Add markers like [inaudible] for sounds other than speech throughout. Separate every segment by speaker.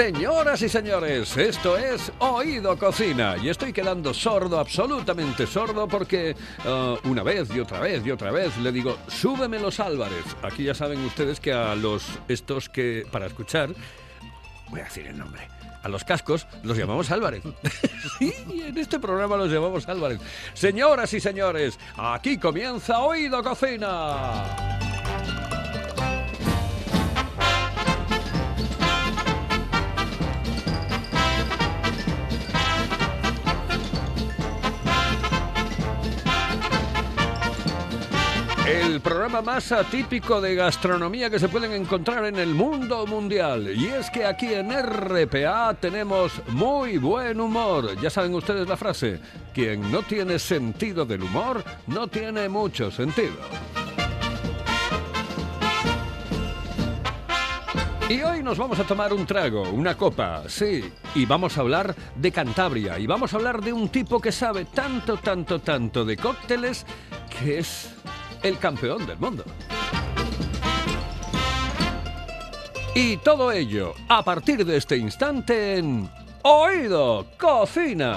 Speaker 1: Señoras y señores, esto es Oído Cocina y estoy quedando sordo, absolutamente sordo, porque uh, una vez y otra vez y otra vez le digo, súbeme los Álvarez. Aquí ya saben ustedes que a los estos que, para escuchar, voy a decir el nombre, a los cascos los llamamos Álvarez. [laughs] sí, en este programa los llamamos Álvarez. Señoras y señores, aquí comienza Oído Cocina. El programa más atípico de gastronomía que se pueden encontrar en el mundo mundial. Y es que aquí en RPA tenemos muy buen humor. Ya saben ustedes la frase, quien no tiene sentido del humor, no tiene mucho sentido. Y hoy nos vamos a tomar un trago, una copa, sí, y vamos a hablar de Cantabria, y vamos a hablar de un tipo que sabe tanto, tanto, tanto de cócteles que es el campeón del mundo. Y todo ello a partir de este instante en Oído Cocina.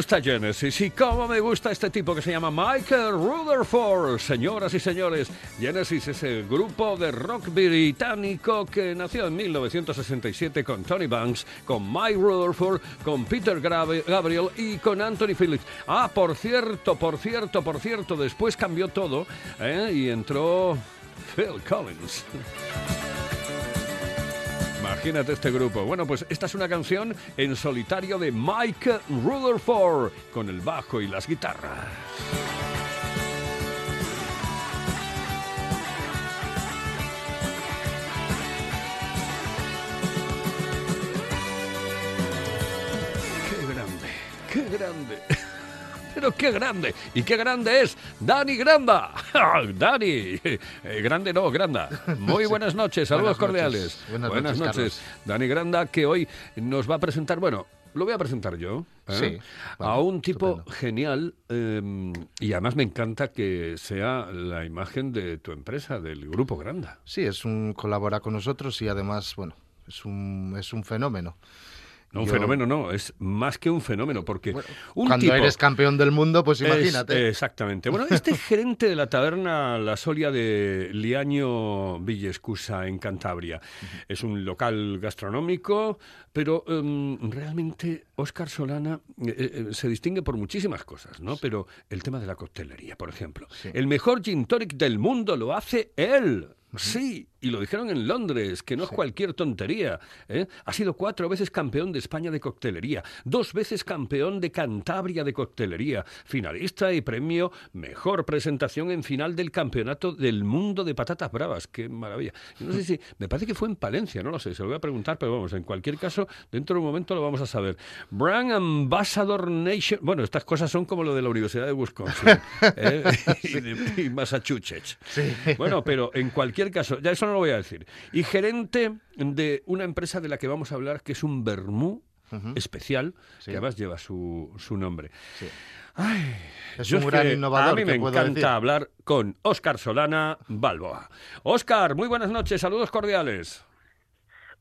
Speaker 1: Gusta Genesis? ¿Y cómo me gusta este tipo que se llama Michael Rutherford? Señoras y señores, Genesis es el grupo de rock británico que nació en 1967 con Tony Banks, con Mike Rutherford, con Peter Gabriel y con Anthony Phillips. Ah, por cierto, por cierto, por cierto, después cambió todo ¿eh? y entró Phil Collins. [laughs] Imagínate este grupo. Bueno, pues esta es una canción en solitario de Mike Rutherford con el bajo y las guitarras. ¡Qué grande! ¡Qué grande! [laughs] Pero qué grande. ¿Y qué grande es? Dani Granda. Dani. Eh, grande no, Granda. Muy [laughs] buenas noches. Saludos
Speaker 2: Buenas
Speaker 1: cordiales.
Speaker 2: noches. Buenas noches.
Speaker 1: Dani Granda que hoy nos va a presentar, bueno, lo voy a presentar yo. ¿eh?
Speaker 2: Sí,
Speaker 1: a un tipo
Speaker 2: estupendo.
Speaker 1: genial eh, y además me encanta que sea la imagen de tu empresa, del Grupo Granda.
Speaker 2: Sí, es un colabora con nosotros y además, bueno, es un, es un fenómeno.
Speaker 1: No, un
Speaker 2: Yo-
Speaker 1: fenómeno no, es más que un fenómeno porque un
Speaker 2: Cuando
Speaker 1: tipo...
Speaker 2: eres campeón del mundo, pues
Speaker 1: Es-
Speaker 2: imagínate.
Speaker 1: exactamente. Bueno, [laughs] este gerente de la taberna La Solia de Liaño Villescusa, en Cantabria, es un local gastronómico, pero em, realmente Óscar Solana eh, eh, se distingue por muchísimas cosas, ¿no? Pero el tema de la coctelería, por ejemplo.
Speaker 2: Sí.
Speaker 1: El mejor gin tonic del mundo lo hace él. Sí, y lo dijeron en Londres, que no es cualquier tontería. ¿eh? Ha sido cuatro veces campeón de España de coctelería, dos veces campeón de Cantabria de coctelería, finalista y premio Mejor Presentación en final del Campeonato del Mundo de Patatas Bravas. ¡Qué maravilla! No sé si, me parece que fue en Palencia, no lo sé, se lo voy a preguntar, pero vamos, en cualquier caso, dentro de un momento lo vamos a saber. Brand Ambassador Nation, bueno, estas cosas son como lo de la Universidad de Wisconsin ¿eh? [laughs] [laughs] y, de, y Massachusetts. Bueno, pero en cualquier caso, ya eso no lo voy a decir. Y gerente de una empresa de la que vamos a hablar, que es un Bermú especial, que además lleva su, su nombre. Ay,
Speaker 2: es un gran innovador.
Speaker 1: A mí me encanta
Speaker 2: decir.
Speaker 1: hablar con Óscar Solana Balboa. Óscar, muy buenas noches, saludos cordiales.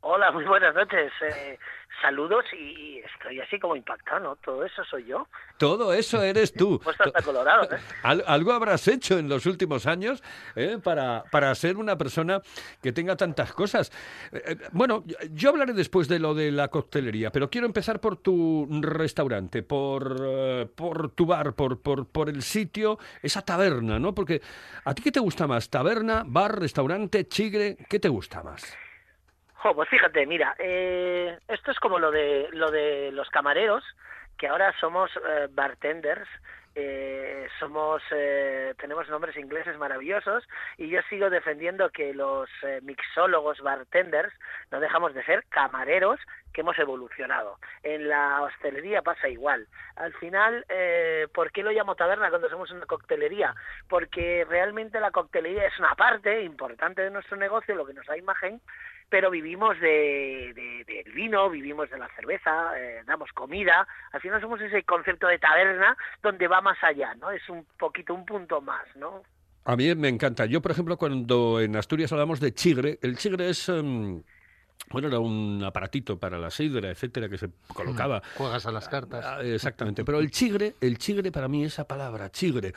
Speaker 3: Hola, muy buenas noches. Eh, saludos y estoy así como impactado, ¿no? Todo eso soy yo.
Speaker 1: Todo eso eres tú.
Speaker 3: Puesto hasta colorado, ¿eh? [laughs]
Speaker 1: Al, algo habrás hecho en los últimos años ¿eh? para, para ser una persona que tenga tantas cosas. Eh, bueno, yo hablaré después de lo de la coctelería, pero quiero empezar por tu restaurante, por, eh, por tu bar, por, por, por el sitio, esa taberna, ¿no? Porque ¿a ti qué te gusta más? ¿Taberna, bar, restaurante, chigre? ¿Qué te gusta más?
Speaker 3: Jo, pues fíjate, mira, eh, esto es como lo de lo de los camareros, que ahora somos eh, bartenders, eh, somos tenemos nombres ingleses maravillosos y yo sigo defendiendo que los mixólogos bartenders no dejamos de ser camareros que hemos evolucionado. En la hostelería pasa igual. Al final, eh, ¿por qué lo llamo taberna cuando somos una coctelería? Porque realmente la coctelería es una parte importante de nuestro negocio, lo que nos da imagen, pero vivimos de, de, del vino, vivimos de la cerveza, eh, damos comida, al final somos ese concepto de taberna donde va más allá, ¿no? Es un poquito un punto más, ¿no?
Speaker 1: A mí me encanta. Yo, por ejemplo, cuando en Asturias hablamos de chigre, el chigre es... em, bueno, era un aparatito para la sidra, etcétera, que se colocaba.
Speaker 2: Juegas a las cartas.
Speaker 1: Ah, Exactamente. Pero el chigre, el chigre para mí, esa palabra, chigre.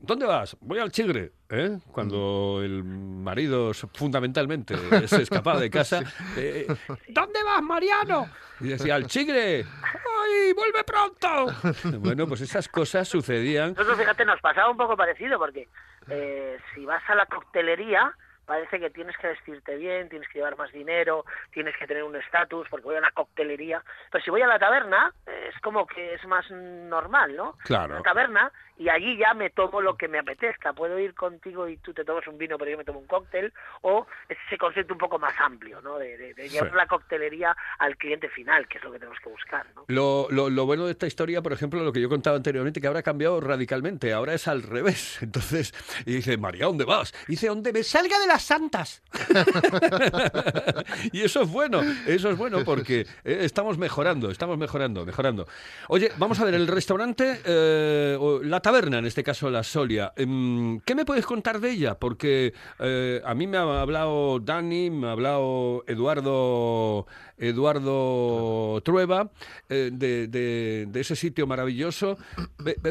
Speaker 1: ¿Dónde vas? Voy al chigre. ¿eh? Cuando el marido fundamentalmente se escapaba de casa. [laughs] eh, ¿Dónde vas, Mariano? Y decía, al chigre. ¡Ay, vuelve pronto! Bueno, pues esas cosas sucedían.
Speaker 3: Nosotros, fíjate, nos pasaba un poco parecido porque eh, si vas a la coctelería parece que tienes que vestirte bien, tienes que llevar más dinero, tienes que tener un estatus porque voy a la coctelería. Pero si voy a la taberna es como que es más normal, ¿no?
Speaker 1: Claro.
Speaker 3: La taberna y allí ya me tomo lo que me apetezca. Puedo ir contigo y tú te tomas un vino, pero yo me tomo un cóctel o es ese concepto un poco más amplio, ¿no? De, de- de llevar
Speaker 1: Sí.
Speaker 3: la coctelería al cliente final, que es lo que tenemos que buscar, ¿no?
Speaker 1: Lo, lo, lo bueno de esta historia, por ejemplo, lo que yo contaba anteriormente, que ahora ha cambiado radicalmente, ahora es al revés. [laughs] Entonces, y dice, María, ¿dónde vas? Y dice, ¿dónde me salga de santas? [laughs] y eso es bueno, eso es bueno porque eh, estamos mejorando, estamos mejorando, mejorando. Oye, vamos a ver, el restaurante, eh, o la taberna, en este caso la Solia, em, ¿qué me puedes contar de ella? Porque eh, a mí me ha hablado Dani, me ha hablado Eduardo, Eduardo Trueba, de, de- de ese sitio maravilloso.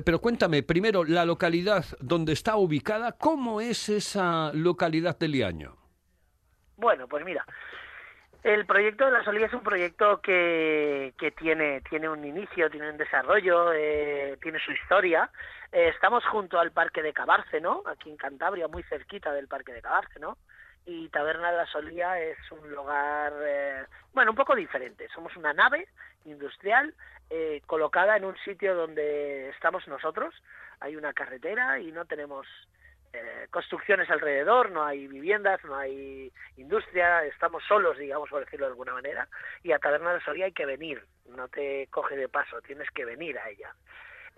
Speaker 1: Pero cuéntame, primero, la localidad donde está ubicada, ¿cómo es esa localidad de
Speaker 3: Bueno, pues mira, el proyecto de la Solía es un proyecto que, que tiene, tiene un inicio, tiene un desarrollo, eh, tiene su historia. Eh, estamos junto al Parque de Cabárceno, aquí en Cantabria, muy cerquita del Parque de Cabárceno. Y Taberna de la Solía es un lugar, eh, bueno, un poco diferente. Somos una nave industrial eh, colocada en un sitio donde estamos nosotros. Hay una carretera y no tenemos eh, construcciones alrededor, no hay viviendas, no hay industria, estamos solos, digamos, por decirlo de alguna manera, y a Taberna de Soria hay que venir, no te coge de paso, tienes que venir a ella.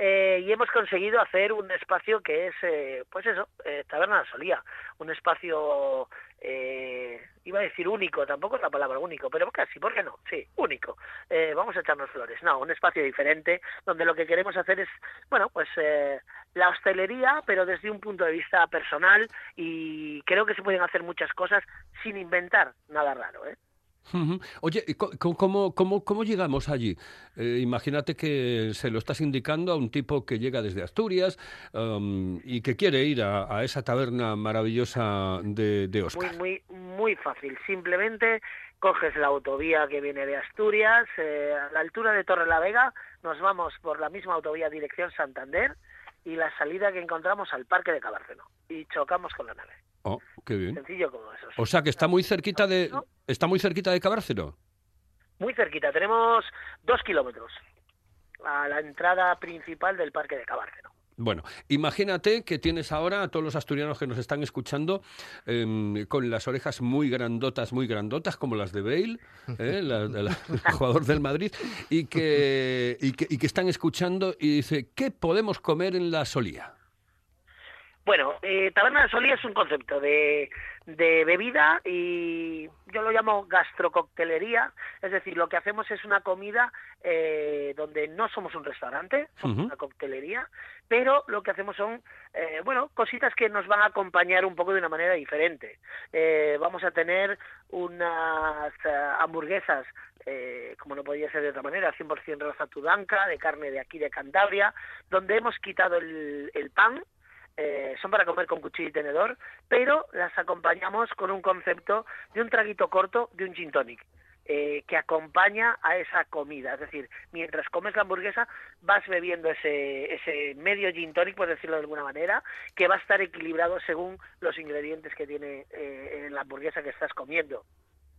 Speaker 3: Eh, y hemos conseguido hacer un espacio que es, eh, pues eso, eh, Taberna de Solía, un espacio, eh, iba a decir único, tampoco es la palabra único, pero casi, ¿por qué no? Sí, único. Eh, vamos a echarnos flores. No, un espacio diferente donde lo que queremos hacer es, bueno, pues eh, la hostelería, pero desde un punto de vista personal y creo que se pueden hacer muchas cosas sin inventar nada raro, ¿eh?
Speaker 1: Oye, ¿y co- co- ¿cómo, cómo, cómo llegamos allí? Eh, imagínate que se lo estás indicando a un tipo que llega desde Asturias um, y que quiere ir a, a esa taberna maravillosa de, de
Speaker 3: Muy,
Speaker 1: Oscar.
Speaker 3: muy, muy fácil. Simplemente coges la autovía que viene de Asturias, eh, a la altura de Torre la Vega, nos vamos por la misma autovía dirección Santander y la salida que encontramos al Parque de Cabárceno y chocamos con la nave.
Speaker 1: Oh, qué bien.
Speaker 3: Sencillo como eso. sí.
Speaker 1: O sea que está muy cerquita de está muy cerquita de Cabárceno.
Speaker 3: Muy cerquita, tenemos dos kilómetros a la entrada principal del Parque de Cabárceno.
Speaker 1: Bueno, imagínate que tienes ahora a todos los asturianos que nos están escuchando em, con las orejas muy grandotas, muy grandotas, como las de Bale, [laughs] ¿eh? la- la- la- el jugador del Madrid, y que, y, que, y que están escuchando y dice, ¿qué podemos comer en la solía?
Speaker 3: Bueno, eh, Taberna de Solía es un concepto de, de bebida y yo lo llamo gastrococtelería, es decir, lo que hacemos es una comida eh, donde no somos un restaurante, somos una coctelería, pero lo que hacemos son, eh, bueno, cositas que nos van a acompañar un poco de una manera diferente. Eh, vamos a tener unas eh, hamburguesas, eh, como no podía ser de otra manera, 100% raza tudanca, de carne de aquí de Cantabria, donde hemos quitado el, el pan, eh, son para comer con cuchillo y tenedor, pero las acompañamos con un concepto de un traguito corto de un gin tonic. eh, que acompaña a esa comida, es decir, mientras comes la hamburguesa vas bebiendo ese, ese medio gin tonic, por decirlo de alguna manera, que va a estar equilibrado según los ingredientes que tiene eh, en la hamburguesa que estás comiendo.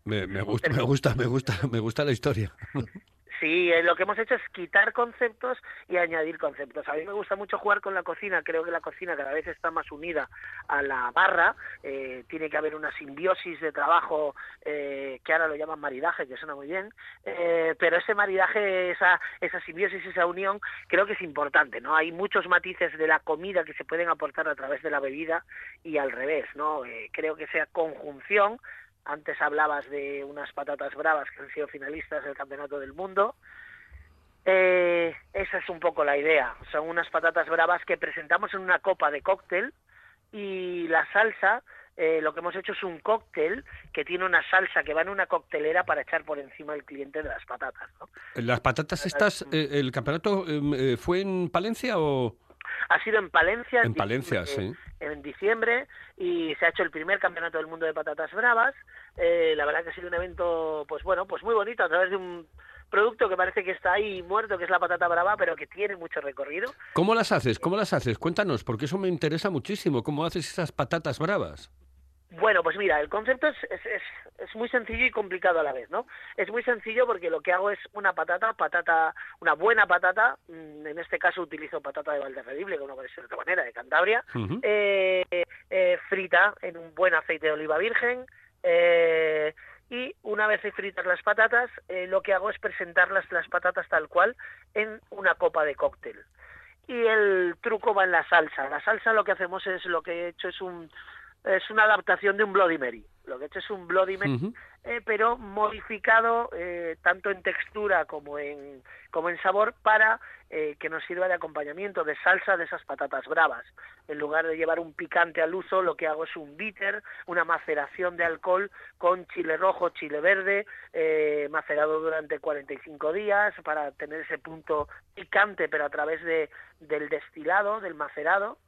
Speaker 1: Me, me gusta, me gusta, me gusta, me gusta la historia. [laughs]
Speaker 3: Sí, eh, lo que hemos hecho es quitar conceptos y añadir conceptos. A mí me gusta mucho jugar con la cocina, creo que la cocina cada vez está más unida a la barra, eh, tiene que haber una simbiosis de trabajo eh, que ahora lo llaman maridaje, que suena muy bien, pero ese maridaje, esa, esa simbiosis, esa unión, creo que es importante, ¿no? Hay muchos matices de la comida que se pueden aportar a través de la bebida y al revés, ¿no? Creo que esa conjunción antes hablabas de unas patatas bravas que han sido finalistas del Campeonato del Mundo. Eh, esa es un poco la idea. Son unas patatas bravas que presentamos en una copa de cóctel y la salsa, eh, lo que hemos hecho es un cóctel que tiene una salsa que va en una coctelera para echar por encima el cliente de las patatas. ¿no?
Speaker 1: Las patatas estas, eh, ¿el campeonato em, eh, fue en Palencia o...?
Speaker 3: Ha sido en Palencia.
Speaker 1: En Palencia, sí.
Speaker 3: En diciembre y se ha hecho el primer campeonato del mundo de patatas bravas. Eh, la verdad que ha sido un evento, pues bueno, pues muy bonito a través de un producto que parece que está ahí muerto, que es la patata brava, pero que tiene mucho recorrido.
Speaker 1: ¿Cómo las haces? ¿Cómo las haces? Cuéntanos, porque eso me interesa muchísimo. ¿Cómo haces esas patatas bravas?
Speaker 3: Bueno, pues mira, el concepto es, es, es, es muy sencillo y complicado a la vez, ¿no? Es muy sencillo porque lo que hago es una patata, patata, una buena patata, mm, en este caso utilizo patata de Valderredible, que no puede ser de otra manera, de Cantabria, eh, eh, frita en un buen aceite de oliva virgen, eh, y una vez fritas las patatas, eh, lo que hago es presentarlas las patatas tal cual en una copa de cóctel. Y el truco va en la salsa. La salsa lo que hacemos es, lo que he hecho es un es una adaptación de un Bloody Mary. Lo que he hecho es un Bloody Mary, eh, pero modificado eh, tanto en textura como en, como en sabor para eh, que nos sirva de acompañamiento, de salsa de esas patatas bravas. En lugar de llevar un picante al uso, lo que hago es un bitter, una maceración de alcohol con chile rojo, chile verde, eh, macerado durante 45 días para tener ese punto picante, pero a través de, del destilado, del macerado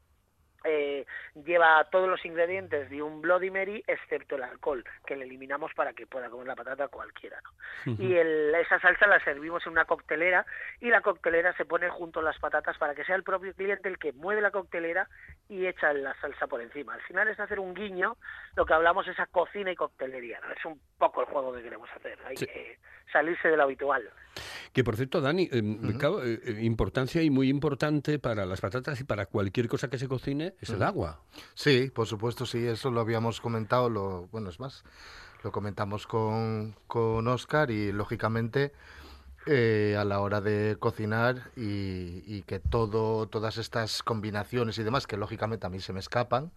Speaker 3: eh, lleva todos los ingredientes de un Bloody Mary excepto el alcohol, que le eliminamos para que pueda comer la patata cualquiera. ¿no? Y el- esa salsa la servimos en una coctelera y la coctelera se pone junto a las patatas para que sea el propio cliente el que mueve la coctelera y echa la salsa por encima. Al final es hacer un guiño, lo que hablamos es a cocina y coctelería. ¿no? Es un poco el juego que queremos hacer. Hay
Speaker 1: Sí.
Speaker 3: que salirse de lo habitual.
Speaker 1: Que por cierto, Dani, em, claro, eh, eh, importancia y muy importante para las patatas y para cualquier cosa que se cocine es el agua.
Speaker 2: Sí, por supuesto, sí, eso lo habíamos comentado, lo, bueno, es más, lo comentamos con, con Oscar y lógicamente eh, a la hora de cocinar y, y que todo, todas estas combinaciones y demás, que lógicamente a mí se me escapan,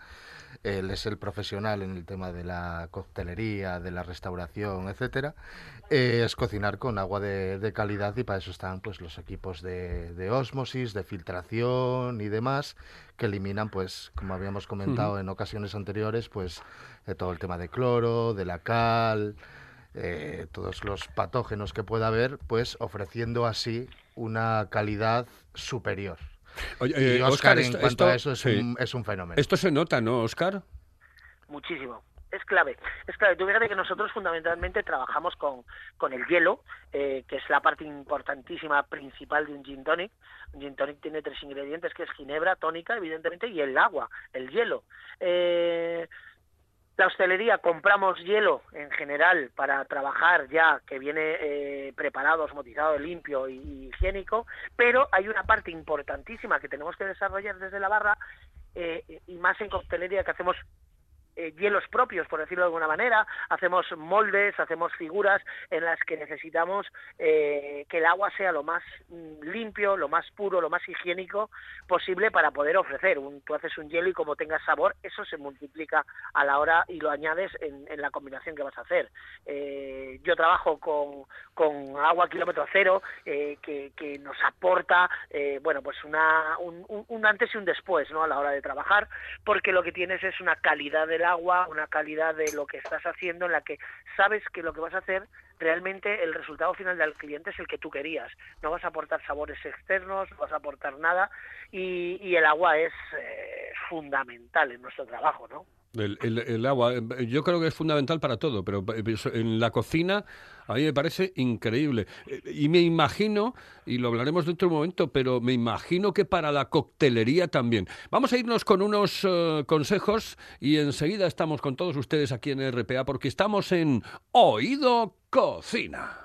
Speaker 2: él es el profesional en el tema de la coctelería, de la restauración, etcétera, eh, es cocinar con agua de, de calidad y para eso están pues los equipos de, de ósmosis, de filtración y demás que eliminan pues como habíamos comentado en ocasiones anteriores pues eh, todo el tema de cloro, de la cal, eh, todos los patógenos que pueda haber pues ofreciendo así una calidad superior.
Speaker 1: Oye,
Speaker 2: y Oscar, en
Speaker 1: esto-
Speaker 2: cuanto a eso es,
Speaker 1: sí.
Speaker 2: un, es un fenómeno.
Speaker 1: Esto se nota, ¿no, Oscar?
Speaker 3: Muchísimo. Es clave, es clave. Tú fíjate que nosotros fundamentalmente trabajamos con, con el hielo, eh, que es la parte importantísima principal de un gin tonic. Un gin tonic tiene tres ingredientes, que es ginebra, tónica, evidentemente, y el agua, el hielo. Eh, La hostelería compramos hielo en general para trabajar ya que viene eh, preparado, osmotizado, limpio y, higiénico, pero hay una parte importantísima que tenemos que desarrollar desde la barra eh, y más en coctelería que hacemos eh, hielos propios, por decirlo de alguna manera, hacemos moldes, hacemos figuras en las que necesitamos eh, que el agua sea lo más mm, limpio, lo más puro, lo más higiénico posible para poder ofrecer. Un, tú haces un hielo y como tengas sabor, eso se multiplica a la hora y lo añades en, la combinación que vas a hacer. Eh, yo trabajo con, con agua kilómetro cero, que, que, nos aporta, bueno, pues una, un, un, antes y un después, ¿no? A la hora de trabajar, porque lo que tienes es una calidad de agua, una calidad de lo que estás haciendo en la que sabes que lo que vas a hacer realmente el resultado final del cliente es el que tú querías. No vas a aportar sabores externos, no vas a aportar nada y, el agua es eh, fundamental en nuestro trabajo, ¿no?
Speaker 1: El, agua, eh, yo creo que es fundamental para todo, pero eh, en la cocina a mí me parece increíble. Eh, y me imagino, y lo hablaremos dentro de un momento, pero me imagino que para la coctelería también. Vamos a irnos con unos consejos y enseguida estamos con todos ustedes aquí en RPA porque estamos en Oído Cocina.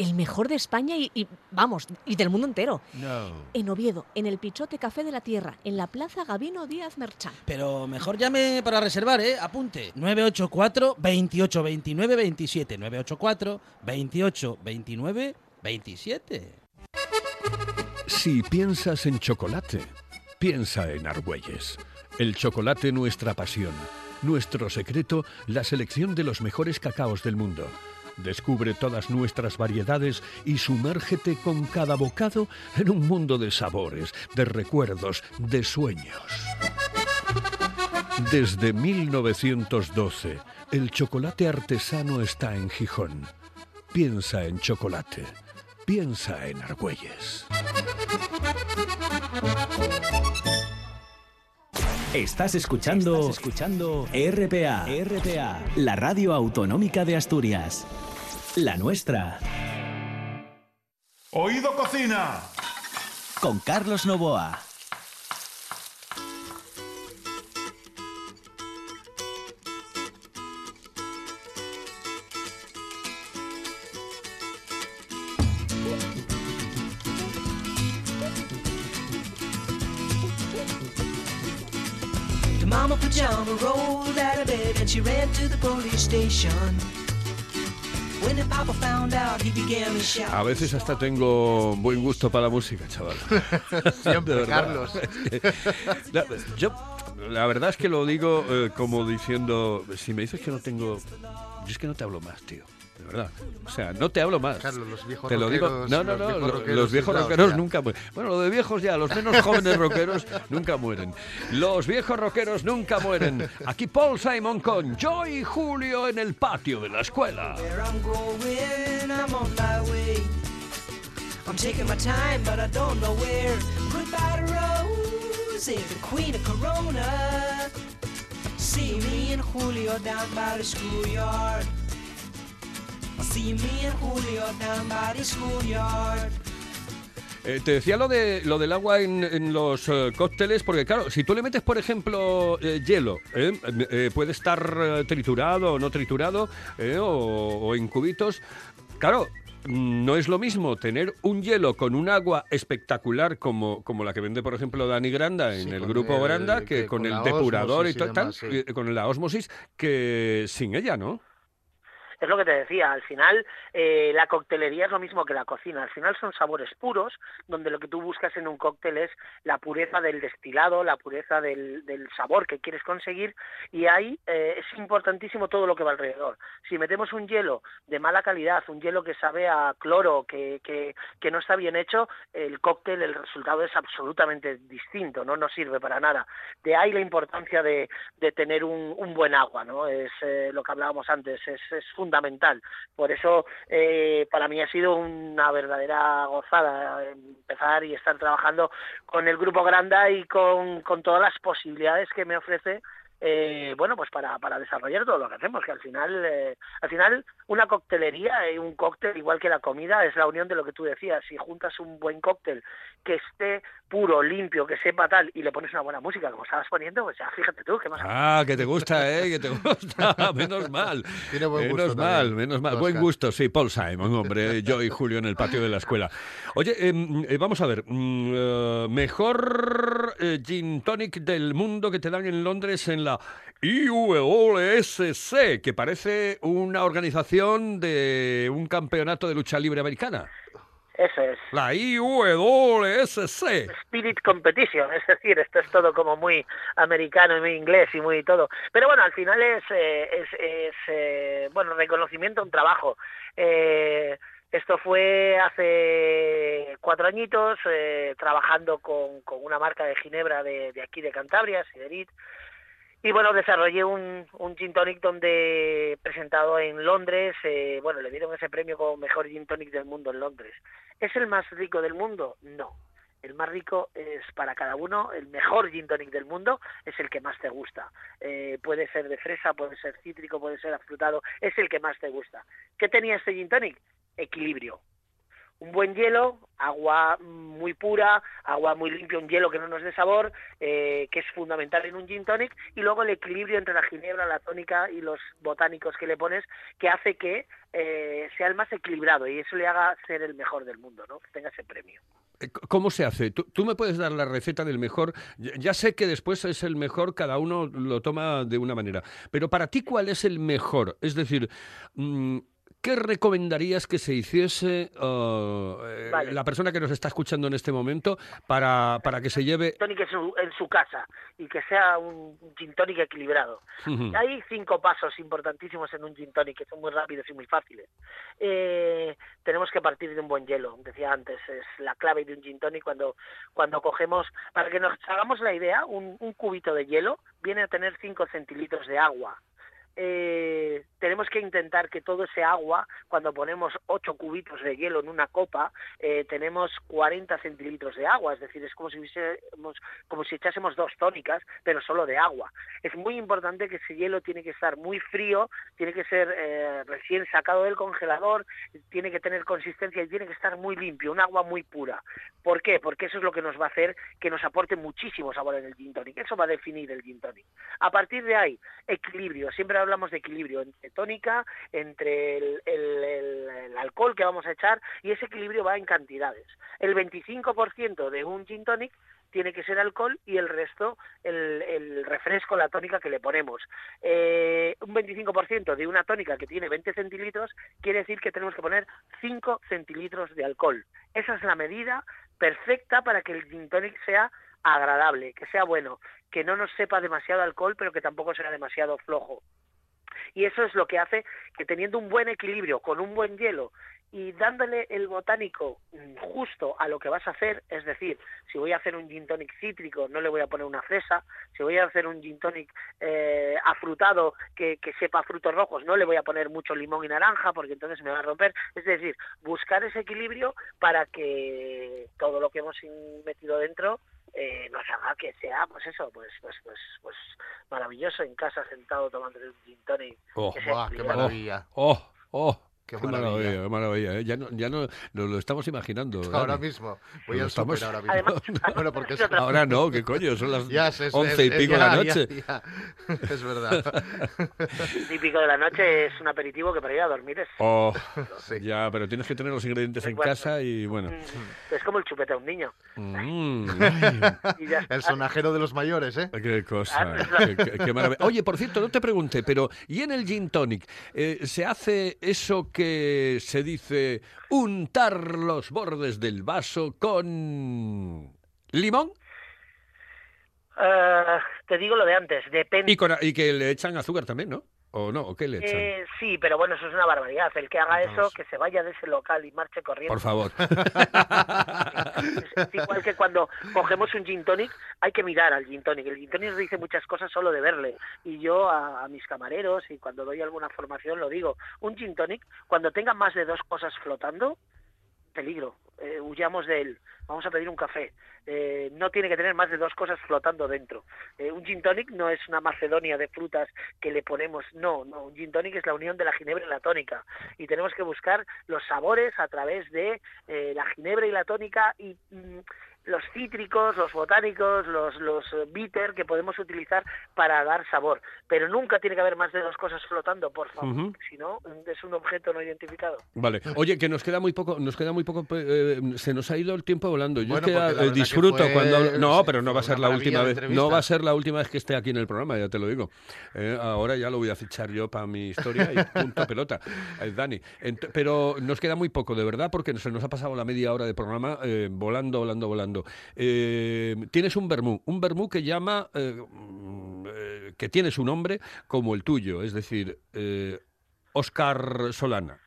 Speaker 4: el mejor de España y, vamos, y del mundo entero.
Speaker 5: No.
Speaker 4: En Oviedo, en el Pichote Café de la Tierra, en la Plaza Gabino Díaz Merchán.
Speaker 6: Pero mejor llame para reservar, ¿eh? Apunte. 984 28 29 27. 984 28 29 27.
Speaker 1: Si piensas en chocolate, piensa en Argüelles. El chocolate nuestra pasión. Nuestro secreto, la selección de los mejores cacaos del mundo Descubre todas nuestras variedades y sumérgete con cada bocado en un mundo de sabores, de recuerdos, de sueños. Desde 1912, el chocolate artesano está en Gijón. Piensa en chocolate. Piensa en Argüelles.
Speaker 7: Estás escuchando, escuchando RPA, RPA, la radio autonómica de Asturias. La nuestra.
Speaker 8: Oído Cocina.
Speaker 7: Con Carlos Novoa.
Speaker 1: Mama pajama rolled out of bed and she ran to the police station. A veces hasta tengo buen gusto para la música, chaval. [laughs]
Speaker 2: Siempre, Carlos.
Speaker 1: yo, la verdad es que lo digo eh, como diciendo, si me dices que no tengo... Yo es que no te hablo más, tío de verdad. O sea, no te hablo más.
Speaker 2: Carlos, los viejos
Speaker 1: Te lo digo. No, no, no. Los viejos rockeros, nunca mueren. Bueno, lo de viejos ya, los menos jóvenes rockeros nunca mueren. Los viejos rockeros nunca mueren. Aquí Paul Simon con Joy y Julio en el patio de la escuela. I'm taking my time, but I don't know where. Goodbye to Rose, the queen of Corona. See me and Julio down by the schoolyard. Eh, te decía lo de lo del agua en, los eh, cócteles, porque claro, si tú le metes, por ejemplo, eh, hielo, puede estar triturado o no triturado, o, en cubitos. Claro, no es lo mismo tener un hielo con un agua espectacular como, como la que vende, por ejemplo, Dani Granda en el grupo Granda, que, con, el depurador y, tal, con la osmosis, que sin ella, ¿no?
Speaker 3: Es lo que te decía, al final eh, la coctelería es lo mismo que la cocina, al final son sabores puros, donde lo que tú buscas en un cóctel es la pureza del destilado, la pureza del, del sabor que quieres conseguir y ahí eh, es importantísimo todo lo que va alrededor. Si metemos un hielo de mala calidad, un hielo que sabe a cloro, que, que, no está bien hecho, el cóctel, el resultado es absolutamente distinto, no nos sirve para nada. De ahí la importancia de, de tener un, un buen agua, ¿no? Es eh, lo que hablábamos antes, es, es fundamental. Por eso eh, para mí ha sido una verdadera gozada empezar y estar trabajando con el Grupo Granda y con, con todas las posibilidades que me ofrece eh, bueno, pues para, para desarrollar todo lo que hacemos, que al final, eh, al final una coctelería y un cóctel, igual que la comida, es la unión de lo que tú decías. Si juntas un buen cóctel que esté puro, limpio, que sepa tal, y le pones una buena música, como estabas poniendo, pues ya fíjate tú, que más...
Speaker 1: Ah, que te gusta, ¿eh? Que te gusta. [laughs] menos mal.
Speaker 2: Tiene buen
Speaker 1: menos
Speaker 2: gusto
Speaker 1: mal,
Speaker 2: también,
Speaker 1: menos mal.
Speaker 2: Oscar.
Speaker 1: Buen gusto, sí, Paul Simon, hombre. [laughs] Yo y Julio en el patio de la escuela. Oye, em, eh, vamos a ver. mm, eh, mejor eh, gin tonic del mundo que te dan en Londres en la IUSC, que parece una organización de un campeonato de lucha libre americana.
Speaker 3: Eso es.
Speaker 1: La IUSC.
Speaker 3: Spirit Competition, es decir, esto es todo como muy americano y muy inglés y muy todo. Pero bueno, al final es, eh, es, es eh, bueno, reconocimiento a un trabajo. Eh, esto fue hace cuatro añitos, eh, trabajando con, con una marca de Ginebra de, de aquí de Cantabria, Siderit, y bueno, desarrollé un, un gin tonic donde presentado en Londres, eh, bueno, le dieron ese premio como mejor gin tonic del mundo en Londres. ¿Es el más rico del mundo? No. El más rico es para cada uno, el mejor gin tonic del mundo es el que más te gusta. Eh, puede ser de fresa, puede ser cítrico, puede ser afrutado, es el que más te gusta. ¿Qué tenía este gin tonic? Equilibrio un buen hielo, agua muy pura, agua muy limpia, un hielo que no nos dé sabor, eh, que es fundamental en un gin tonic, y luego el equilibrio entre la ginebra, la tónica y los botánicos que le pones, que hace que eh, sea el más equilibrado y eso le haga ser el mejor del mundo, ¿no? Que tenga ese premio.
Speaker 1: Eh, ¿Cómo se hace? ¿Tú, tú me puedes dar la receta del mejor? Ya, ya sé que después es el mejor, cada uno lo toma de una manera. Pero para ti, ¿cuál es el mejor? Es decir, mm, ¿qué recomendarías que se hiciese uh, eh,
Speaker 3: Vale.
Speaker 1: la persona que nos está escuchando en este momento para, para que se lleve...
Speaker 3: Tonic en su, en su casa y que sea un gin tonic equilibrado. Hay cinco pasos importantísimos en un gin tonic que son muy rápidos y muy fáciles. Eh, tenemos que partir de un buen hielo, decía antes, es la clave de un gin tonic cuando, cuando cogemos, para que nos hagamos la idea, un, un cubito de hielo viene a tener 5 centilitros de agua. Eh, tenemos que intentar que todo ese agua, cuando ponemos 8 cubitos de hielo en una copa, eh, tenemos 40 centilitros de agua, es decir, es como si, hubiésemos- como si echásemos dos tónicas, pero solo de agua. Es muy importante que ese hielo tiene que estar muy frío, tiene que ser eh, recién sacado del congelador, tiene que tener consistencia y tiene que estar muy limpio, un agua muy pura. ¿Por qué? Porque eso es lo que nos va a hacer que nos aporte muchísimo sabor en el gin tonic. Eso va a definir el gin tonic. A partir de ahí, equilibrio. Siempre hablamos de equilibrio entre tónica, entre el, alcohol que vamos a echar y ese equilibrio va en cantidades. El 25% de un gin tonic tiene que ser alcohol y el resto el, el refresco, la tónica que le ponemos. Eh, un 25% de una tónica que tiene 20 centilitros quiere decir que tenemos que poner 5 centilitros de alcohol. Esa es la medida perfecta para que el gin tonic sea agradable, que sea bueno, que no nos sepa demasiado alcohol, pero que tampoco sea demasiado flojo. Y eso es lo que hace que teniendo un buen equilibrio, con un buen hielo y dándole el botánico mm, justo a lo que vas a hacer, es decir, si voy a hacer un gin tonic cítrico, no le voy a poner una fresa, si voy a hacer un gin tonic eh, afrutado que, que sepa frutos rojos, no le voy a poner mucho limón y naranja porque entonces me va a romper. Es decir, buscar ese equilibrio para que todo lo que hemos metido dentro eh, nos haga que sea, pues eso, pues, pues, pues, pues maravilloso en casa sentado tomando un gin tonic.
Speaker 1: Oh,
Speaker 3: que sea
Speaker 2: Buah, qué maravilla.
Speaker 1: Oh, oh,
Speaker 2: Qué
Speaker 1: Qué
Speaker 2: maravilla.
Speaker 1: maravilla, qué maravilla. ¿eh? Ya, no, ya no nos lo estamos imaginando. [laughs]
Speaker 2: Ahora
Speaker 1: Dani.
Speaker 2: mismo. Voy al
Speaker 1: estamos-
Speaker 2: ahora mismo.
Speaker 3: Además, [laughs]
Speaker 2: bueno, porque es,
Speaker 1: Ahora no, ¿qué coño? Son las [laughs]
Speaker 2: ya es, es-
Speaker 1: once y pico de la noche.
Speaker 2: ya. Es verdad.
Speaker 3: típico de la noche es un aperitivo que para ir a dormir es,
Speaker 1: Oh,
Speaker 2: Sí.
Speaker 1: ya, pero tienes que tener los ingredientes en casa y bueno.
Speaker 3: mm, es como el chupete a un niño.
Speaker 1: Mm,
Speaker 3: Y.
Speaker 2: El sonajero de los mayores, ¿eh?
Speaker 1: qué cosa, qué, qué- qué maravilla. Oye, por cierto, no te pregunté, pero ¿y en el gin tonic eh, se hace eso que se dice untar los bordes del vaso con limón
Speaker 3: Eh, te digo lo de antes, depende.
Speaker 1: y, con, y que le echan azúcar también, ¿no? ¿O no? ¿O qué le echan?
Speaker 3: Eh, sí, pero bueno, eso es una barbaridad. El que haga eso, que se vaya de ese local y marche corriendo.
Speaker 1: Por favor.
Speaker 3: Es igual que cuando cogemos un gin tonic, hay que mirar al gin tonic. El gin tonic dice muchas cosas solo de verle. Y yo a, a mis camareros y cuando doy alguna formación lo digo. Un gin tonic, cuando tenga más de dos cosas flotando, peligro. Eh, huyamos de él. Vamos a pedir un café. Eh, no tiene que tener más de dos cosas flotando dentro. Eh, un gin tonic no es una macedonia de frutas que le ponemos. No, no. Un gin tonic es la unión de la ginebra y la tónica. Y tenemos que buscar los sabores a través de eh, la ginebra y la tónica y mm, los cítricos, los botánicos, los, los bitter que podemos utilizar para dar sabor. Pero nunca tiene que haber más de dos cosas flotando, por favor. Si no, es un objeto no identificado.
Speaker 1: Vale. Oye, que nos queda muy poco, nos queda muy poco, eh, se nos ha ido el tiempo volando. Yo
Speaker 2: Bueno,
Speaker 1: es que, eh,
Speaker 2: que
Speaker 1: disfruto
Speaker 2: fue-
Speaker 1: cuando hablo- no, pero no va a ser la última vez.
Speaker 2: entrevista.
Speaker 1: No va a ser la última vez que esté aquí en el programa, ya te lo digo. Eh, ahora ya lo voy a fichar yo para mi historia y [laughs] punto pelota. Eh, Dani, Ent- pero nos queda muy poco, de verdad, porque se nos ha pasado la media hora de programa eh, volando, volando, Eh, tienes un vermú, un vermú que llama, eh, eh, que tiene su nombre como el tuyo, es decir, Oscar Solana.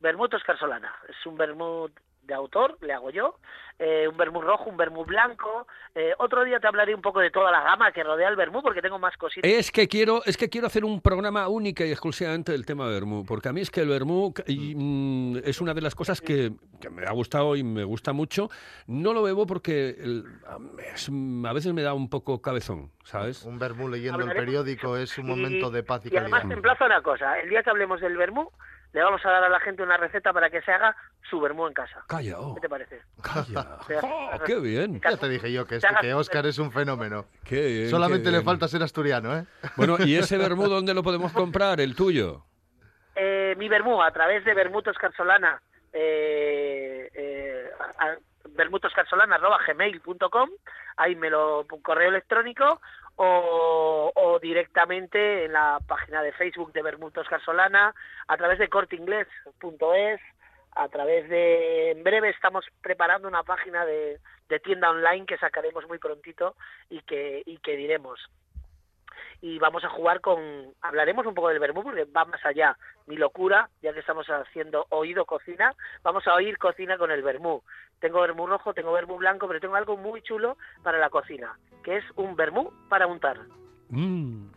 Speaker 3: Vermut Oscar Solana. Es un vermut de autor, le hago yo. Eh, un vermut rojo, un vermut blanco. Eh, otro día te hablaré un poco de toda la gama que rodea el vermut porque tengo más cositas.
Speaker 1: Es que quiero, es que quiero hacer un programa único y exclusivamente del tema Bermú, porque a mí es que el Bermú y, mm, es una de las cosas que, que me ha gustado y me gusta mucho. No lo bebo porque el- es- a veces me da un poco cabezón, ¿sabes?
Speaker 2: Un vermú leyendo el
Speaker 3: Hablaremos
Speaker 2: periódico es un
Speaker 3: Y-
Speaker 2: momento de paz y
Speaker 3: Y además
Speaker 2: calidad.
Speaker 3: te emplazo a una cosa. El día que hablemos del vermú, le vamos a dar a la gente una receta para que se haga su vermú en casa.
Speaker 1: Calla, oh,
Speaker 3: ¿Qué te parece?
Speaker 1: calla. [laughs]
Speaker 3: O sea, [laughs]
Speaker 1: Oh, qué bien,
Speaker 2: Ya te dije yo que,
Speaker 3: Te
Speaker 2: este, que Oscar es un fenómeno.
Speaker 1: qué bien,
Speaker 2: Solamente
Speaker 1: qué
Speaker 2: le falta ser asturiano, ¿eh?
Speaker 1: Bueno, ¿y [laughs] ese Bermú dónde lo podemos comprar? El tuyo.
Speaker 3: eh, mi vermú a través de Bermut Oscar Solana, eh, eh, a- a- bermutoscarsolana@gmail.com, ahí me lo un correo electrónico o, directamente en la página de Facebook de Bermut Oscar Solana, a través de corteingles.es, a través de en breve estamos preparando una página de, de tienda online que sacaremos muy prontito y que y que diremos y vamos a jugar con hablaremos un poco del vermú porque va más allá mi locura ya que estamos haciendo oído cocina vamos a oír cocina con el vermú tengo vermú rojo tengo vermú blanco pero tengo algo muy chulo para la cocina que es un vermú para untar
Speaker 1: Mm.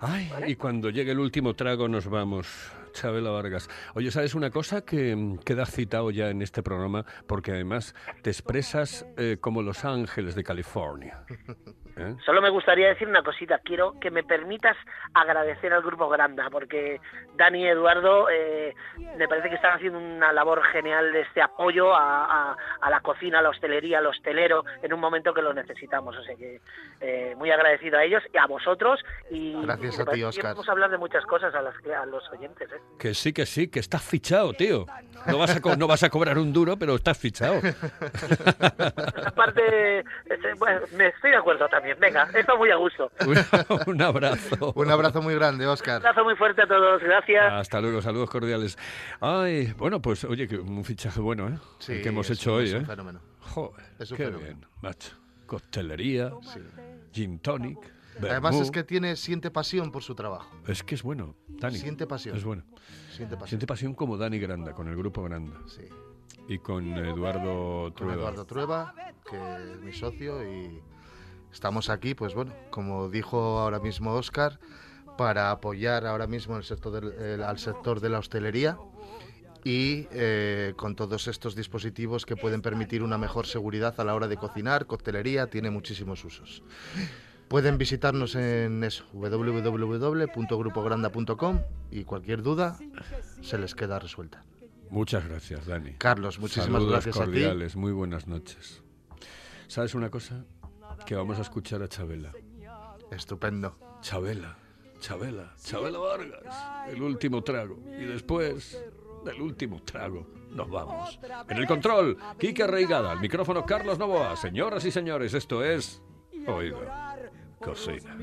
Speaker 1: Ay, y cuando llegue el último trago nos vamos. Chabela Vargas. Oye, ¿sabes una cosa? Que quedas citado ya en este programa porque además te expresas eh, como Los Ángeles de California. [laughs] ¿Eh?
Speaker 3: Solo me gustaría decir una cosita. Quiero que me permitas agradecer al Grupo Granda, porque Dani y Eduardo eh, me parece que están haciendo una labor genial de este apoyo a, a- a la cocina, a la hostelería, al hostelero, en un momento que lo necesitamos. O sea que eh, muy agradecido a ellos y a vosotros. Y
Speaker 2: Gracias a ti, Óscar.
Speaker 3: Vamos a hablar de muchas cosas a, las, que- a los oyentes. ¿eh?
Speaker 1: Que sí, que sí, que estás fichado, tío. No vas a, co- no vas a cobrar un duro, pero estás fichado. [laughs]
Speaker 3: Esa parte, eh, bueno, me estoy de acuerdo también. Venga, esto muy a gusto.
Speaker 1: Un- [laughs] un abrazo.
Speaker 2: Un abrazo muy grande,
Speaker 3: Un
Speaker 2: Oscar.
Speaker 3: abrazo muy fuerte a todos. Gracias.
Speaker 1: Hasta luego, saludos cordiales. Ay, bueno, pues oye, que un fichaje bueno, ¿eh? El que hemos
Speaker 2: es
Speaker 1: hecho
Speaker 2: un-
Speaker 1: hoy,
Speaker 2: es
Speaker 1: ¿eh?
Speaker 2: un fenómeno.
Speaker 1: Joder,
Speaker 2: Es un
Speaker 1: qué
Speaker 2: fenómeno.
Speaker 1: bien, macho. Coctelería, gin tonic,
Speaker 2: Además es que tiene, siente pasión por su trabajo.
Speaker 1: Es que es bueno, Dani.
Speaker 2: Siente pasión.
Speaker 1: Es bueno.
Speaker 2: Siente pasión.
Speaker 1: Siente pasión como Dani Granda, con el grupo Granda.
Speaker 2: Sí.
Speaker 1: Y con Eduardo
Speaker 2: Con
Speaker 1: Trueba.
Speaker 2: Eduardo Trueba, que es mi socio, y estamos aquí, pues bueno, como dijo ahora mismo Oscar, para apoyar ahora mismo el sector del- el- al sector de la hostelería y eh, con todos estos dispositivos que pueden permitir una mejor seguridad a la hora de cocinaar, coctelería, tiene muchísimos usos. Pueden visitarnos en eso, www.grupogranda.com y cualquier duda se les queda resuelta.
Speaker 1: Muchas gracias, Dani.
Speaker 2: Carlos, muchísimas
Speaker 1: Saludos
Speaker 2: gracias a ti.
Speaker 1: muy buenas noches. ¿Sabes una cosa? Que vamos a escuchar a Chabela.
Speaker 2: Estupendo.
Speaker 1: Chabela, Chabela, Chabela Vargas, el último trago. Y después del último trago nos vamos. En el control, Kike Reigada, al micrófono Carlos Novoa. Señoras y señores, esto es Oído Cocina.